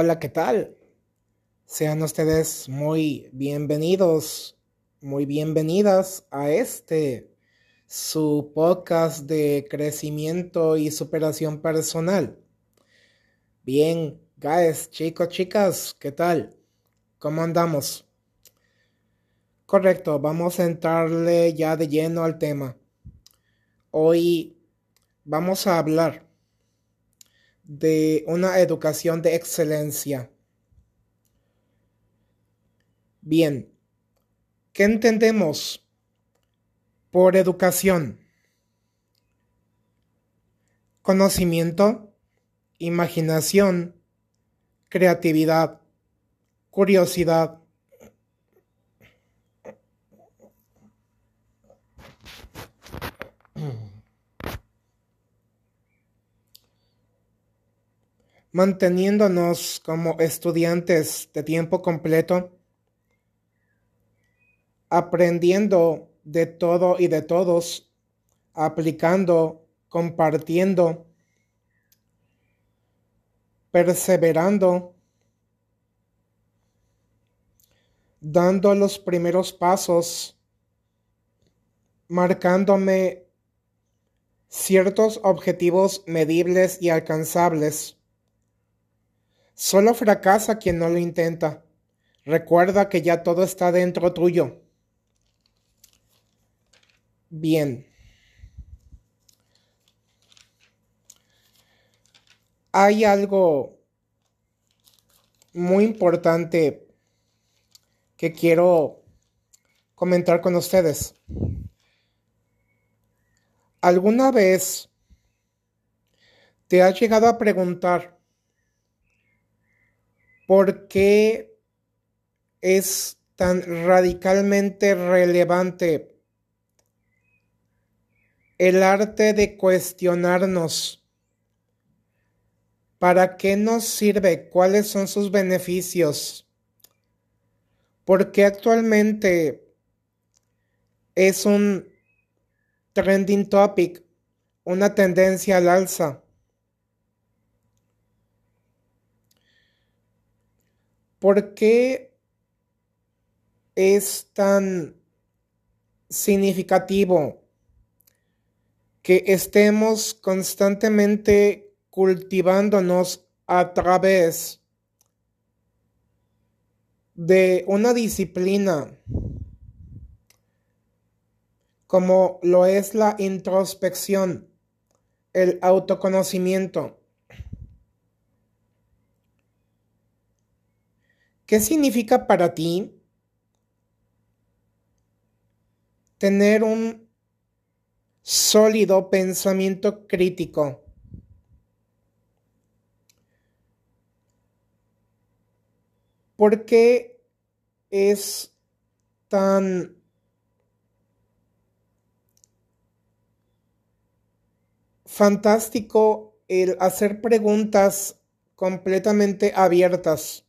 Hola, ¿qué tal? Sean ustedes muy bienvenidos, muy bienvenidas a este, su podcast de crecimiento y superación personal. Bien, guys, chicos, chicas, ¿qué tal? ¿Cómo andamos? Correcto, vamos a entrarle ya de lleno al tema. Hoy vamos a hablar de una educación de excelencia. Bien, ¿qué entendemos por educación? Conocimiento, imaginación, creatividad, curiosidad, manteniéndonos como estudiantes de tiempo completo, aprendiendo de todo y de todos, aplicando, compartiendo, perseverando, dando los primeros pasos, marcándome ciertos objetivos medibles y alcanzables Solo fracasa quien no lo intenta. Recuerda que ya todo está dentro tuyo. Bien. Hay algo muy importante que quiero comentar con ustedes. ¿Alguna vez te has llegado a preguntar ¿Por qué es tan radicalmente relevante el arte de cuestionarnos? ¿Para qué nos sirve? ¿Cuáles son sus beneficios? Porque actualmente es un trending topic, una tendencia al alza. ¿Por qué es tan significativo que estemos constantemente cultivándonos a través de una disciplina como lo es la introspección, el autoconocimiento? ¿Qué significa para ti tener un sólido pensamiento crítico? ¿Por qué es tan fantástico el hacer preguntas completamente abiertas?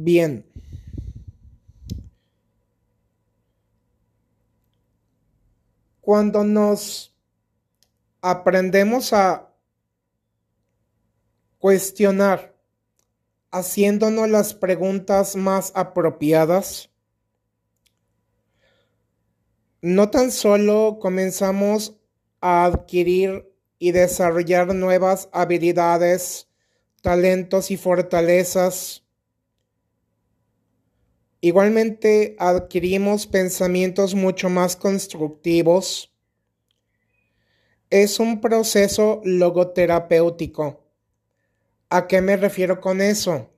Bien. Cuando nos aprendemos a cuestionar haciéndonos las preguntas más apropiadas, no tan solo comenzamos a adquirir y desarrollar nuevas habilidades, talentos y fortalezas, Igualmente adquirimos pensamientos mucho más constructivos. Es un proceso logoterapéutico. ¿A qué me refiero con eso?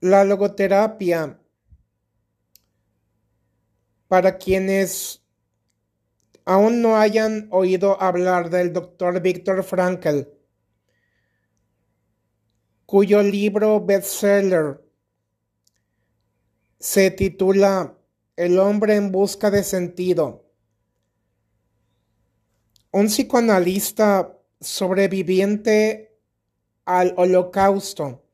La logoterapia, para quienes aún no hayan oído hablar del doctor Víctor Frankl, cuyo libro bestseller se titula El hombre en busca de sentido. Un psicoanalista sobreviviente al holocausto.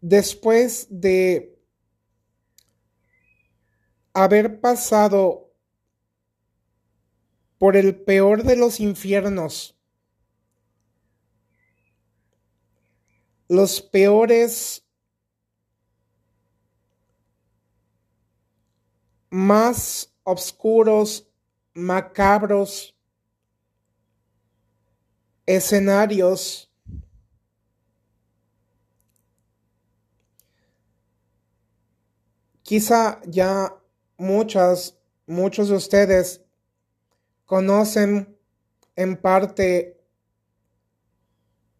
Después de haber pasado por el peor de los infiernos, los peores más oscuros, macabros escenarios quizá ya muchas muchos de ustedes conocen en parte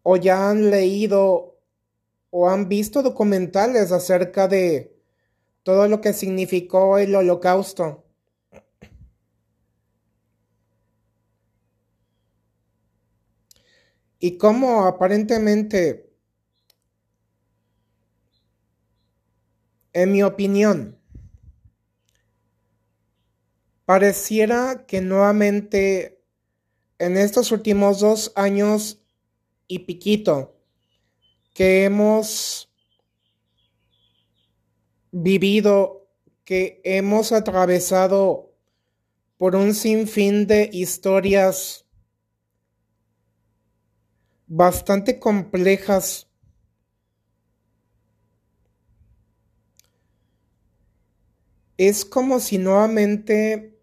o ya han leído o han visto documentales acerca de todo lo que significó el holocausto. Y cómo aparentemente, en mi opinión, pareciera que nuevamente en estos últimos dos años y piquito que hemos vivido, que hemos atravesado por un sinfín de historias bastante complejas. Es como si nuevamente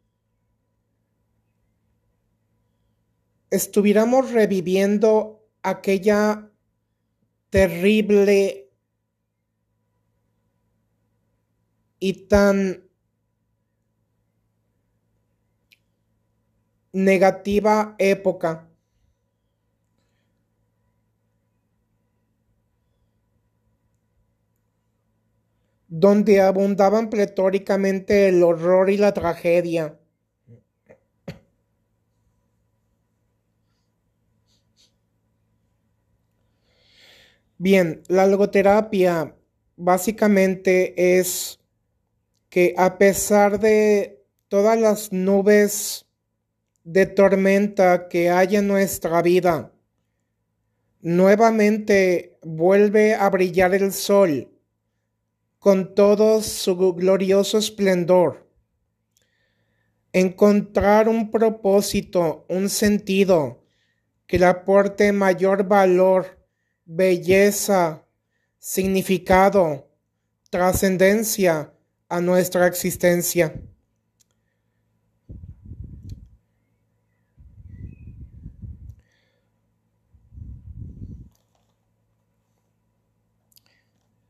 estuviéramos reviviendo aquella terrible y tan negativa época. donde abundaban pletóricamente el horror y la tragedia. Bien, la logoterapia básicamente es que a pesar de todas las nubes de tormenta que hay en nuestra vida, nuevamente vuelve a brillar el sol con todo su glorioso esplendor. Encontrar un propósito, un sentido que le aporte mayor valor, belleza, significado, trascendencia a nuestra existencia.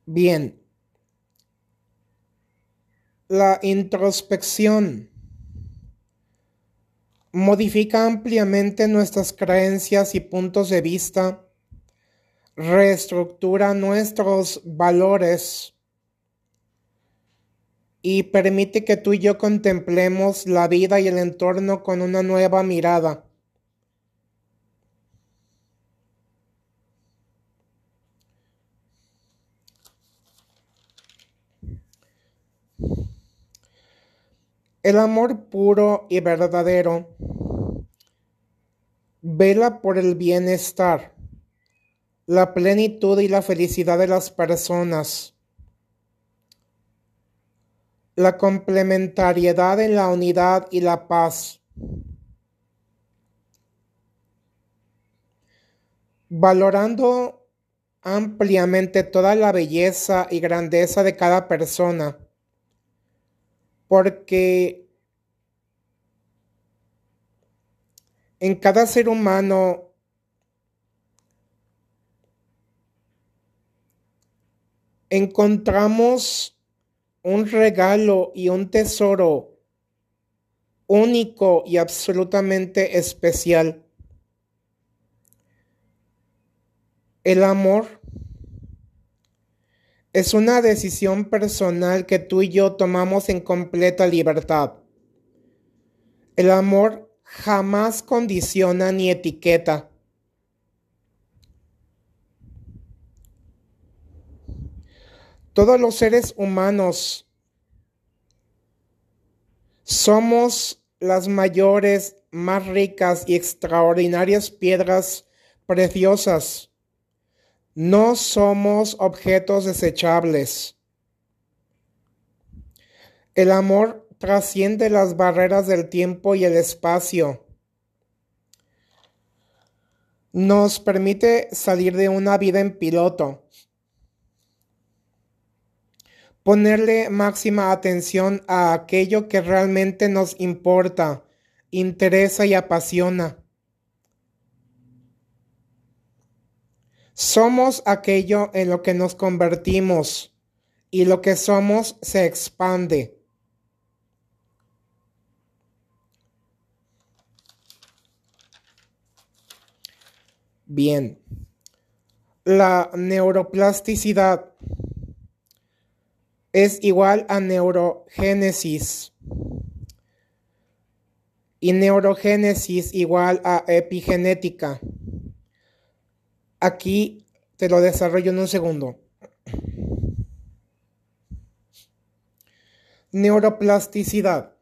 Bien, la introspección modifica ampliamente nuestras creencias y puntos de vista, reestructura nuestros valores y permite que tú y yo contemplemos la vida y el entorno con una nueva mirada. El amor puro y verdadero vela por el bienestar, la plenitud y la felicidad de las personas, la complementariedad en la unidad y la paz. Valorando ampliamente toda la belleza y grandeza de cada persona porque en cada ser humano encontramos un regalo y un tesoro único y absolutamente especial. El amor es una decisión personal que tú y yo tomamos en completa libertad. El amor jamás condiciona ni etiqueta. Todos los seres humanos somos las mayores, más ricas y extraordinarias piedras preciosas no somos objetos desechables. El amor trasciende las barreras del tiempo y el espacio. Nos permite salir de una vida en piloto, ponerle máxima atención a aquello que realmente nos importa, interesa y apasiona. Somos aquello en lo que nos convertimos y lo que somos se expande. Bien. La neuroplasticidad es igual a neurogénesis. Y neurogénesis igual a epigenética. Aquí te lo desarrollo en un segundo. Neuroplasticidad.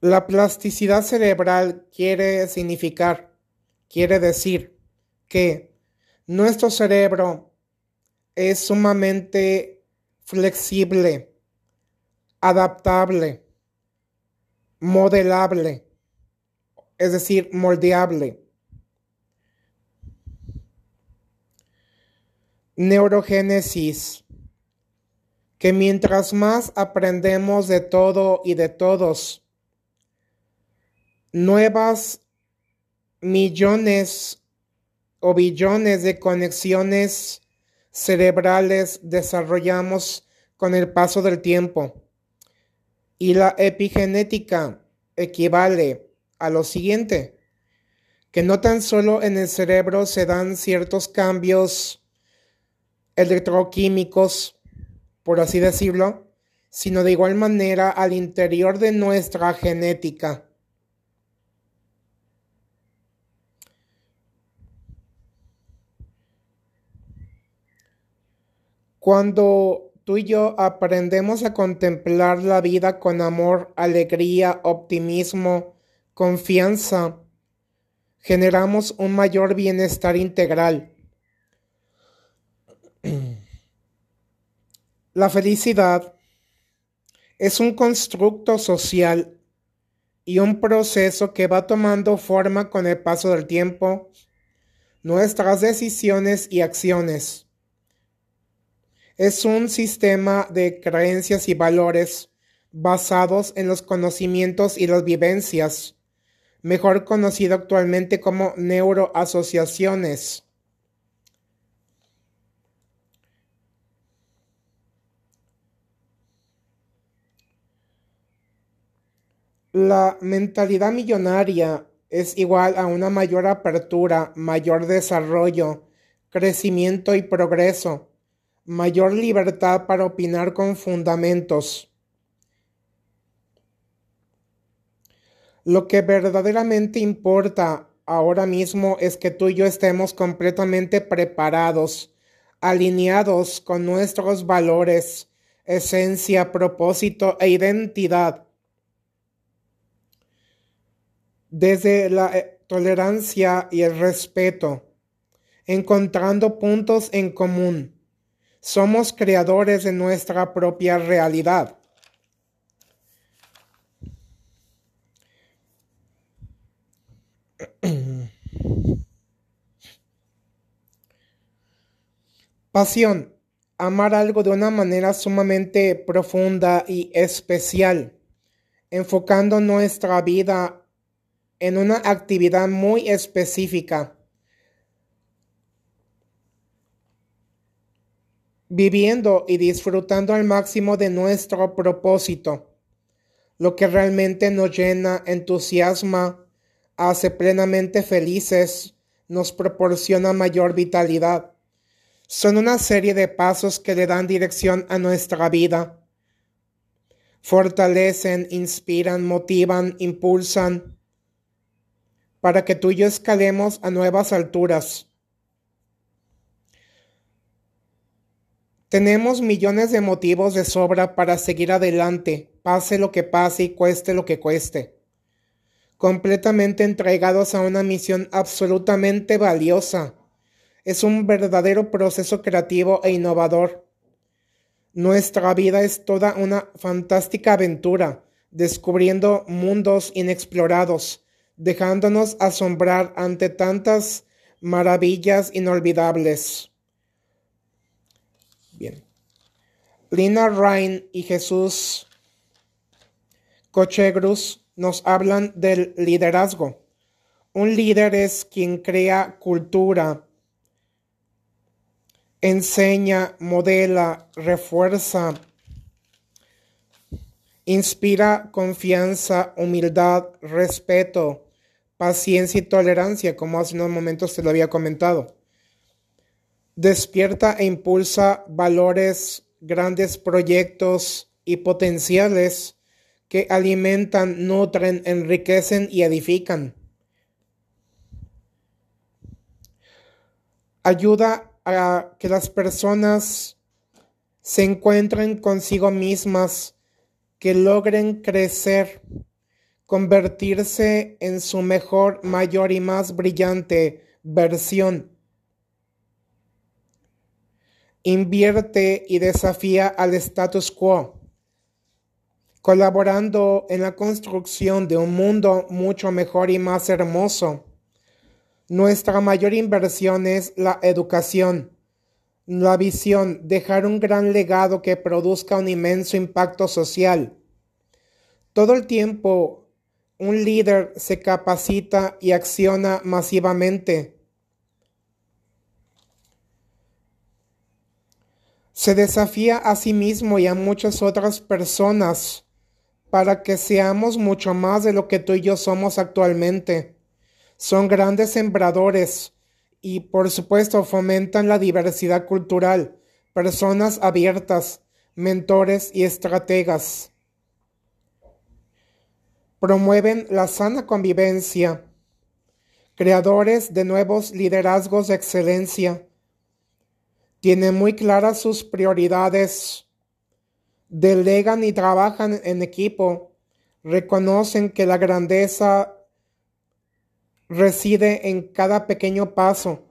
La plasticidad cerebral quiere significar Quiere decir que nuestro cerebro es sumamente flexible, adaptable, modelable, es decir, moldeable. Neurogénesis, que mientras más aprendemos de todo y de todos, nuevas millones o billones de conexiones cerebrales desarrollamos con el paso del tiempo. Y la epigenética equivale a lo siguiente, que no tan solo en el cerebro se dan ciertos cambios electroquímicos, por así decirlo, sino de igual manera al interior de nuestra genética. Cuando tú y yo aprendemos a contemplar la vida con amor, alegría, optimismo, confianza, generamos un mayor bienestar integral. La felicidad es un constructo social y un proceso que va tomando forma con el paso del tiempo, nuestras decisiones y acciones es un sistema de creencias y valores basados en los conocimientos y las vivencias, mejor conocido actualmente como neuroasociaciones. La mentalidad millonaria es igual a una mayor apertura, mayor desarrollo, crecimiento y progreso mayor libertad para opinar con fundamentos. Lo que verdaderamente importa ahora mismo es que tú y yo estemos completamente preparados, alineados con nuestros valores, esencia, propósito e identidad. Desde la eh, tolerancia y el respeto, encontrando puntos en común somos creadores de nuestra propia realidad. Pasión. Amar algo de una manera sumamente profunda y especial, enfocando nuestra vida en una actividad muy específica viviendo y disfrutando al máximo de nuestro propósito, lo que realmente nos llena, entusiasma, hace plenamente felices, nos proporciona mayor vitalidad. Son una serie de pasos que le dan dirección a nuestra vida. Fortalecen, inspiran, motivan, impulsan para que tú y yo escalemos a nuevas alturas Tenemos millones de motivos de sobra para seguir adelante, pase lo que pase y cueste lo que cueste. Completamente entregados a una misión absolutamente valiosa. Es un verdadero proceso creativo e innovador. Nuestra vida es toda una fantástica aventura, descubriendo mundos inexplorados, dejándonos asombrar ante tantas maravillas inolvidables. Bien. Lina Ryan y Jesús Cochegrus nos hablan del liderazgo. Un líder es quien crea cultura, enseña, modela, refuerza, inspira confianza, humildad, respeto, paciencia y tolerancia, como hace unos momentos te lo había comentado. Despierta e impulsa valores, grandes proyectos y potenciales que alimentan, nutren, enriquecen y edifican. Ayuda a que las personas se encuentren consigo mismas, que logren crecer, convertirse en su mejor, mayor y más brillante versión. Invierte y desafía al status quo, colaborando en la construcción de un mundo mucho mejor y más hermoso nuestra mayor inversión es la educación, la visión, dejar un gran legado que produzca un inmenso impacto social. Todo el tiempo, un líder se capacita y acciona masivamente. Se desafía a sí mismo y a muchas otras personas para que seamos mucho más de lo que tú y yo somos actualmente. Son grandes sembradores y por supuesto fomentan la diversidad cultural, personas abiertas, mentores y estrategas. Promueven la sana convivencia, creadores de nuevos liderazgos de excelencia. Tienen muy claras sus prioridades, delegan y trabajan en equipo, reconocen que la grandeza reside en cada pequeño paso.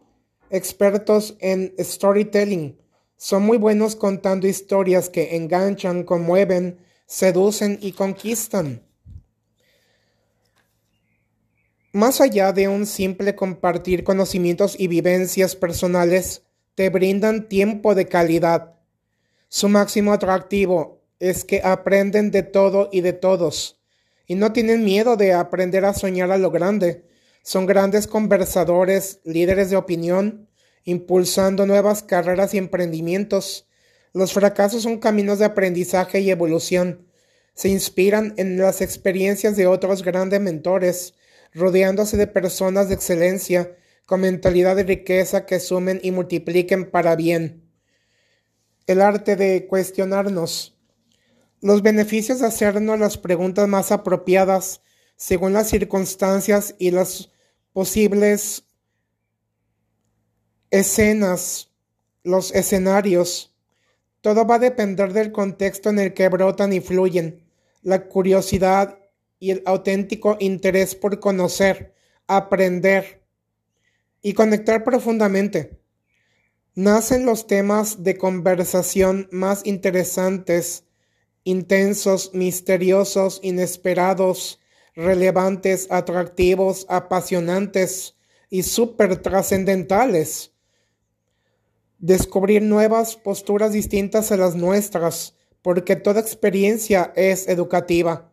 Expertos en storytelling. Son muy buenos contando historias que enganchan, conmueven, seducen y conquistan. Más allá de un simple compartir conocimientos y vivencias personales, te brindan tiempo de calidad. Su máximo atractivo es que aprenden de todo y de todos, y no tienen miedo de aprender a soñar a lo grande son grandes conversadores, líderes de opinión, impulsando nuevas carreras y emprendimientos. Los fracasos son caminos de aprendizaje y evolución. Se inspiran en las experiencias de otros grandes mentores, rodeándose de personas de excelencia, con mentalidad de riqueza que sumen y multipliquen para bien. El arte de cuestionarnos. Los beneficios de hacernos las preguntas más apropiadas según las circunstancias y las posibles escenas, los escenarios. Todo va a depender del contexto en el que brotan y fluyen, la curiosidad y el auténtico interés por conocer, aprender y conectar profundamente. Nacen los temas de conversación más interesantes, intensos, misteriosos, inesperados, relevantes, atractivos, apasionantes y súper trascendentales. Descubrir nuevas posturas distintas a las nuestras, porque toda experiencia es educativa.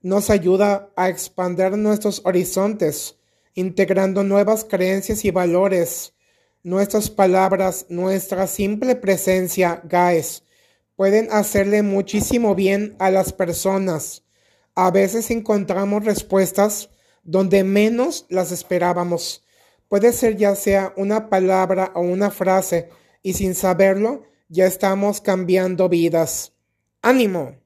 Nos ayuda a expandir nuestros horizontes, integrando nuevas creencias y valores. Nuestras palabras, nuestra simple presencia, guys, pueden hacerle muchísimo bien a las personas a veces encontramos respuestas donde menos las esperábamos. Puede ser ya sea una palabra o una frase y sin saberlo ya estamos cambiando vidas. ¡Ánimo!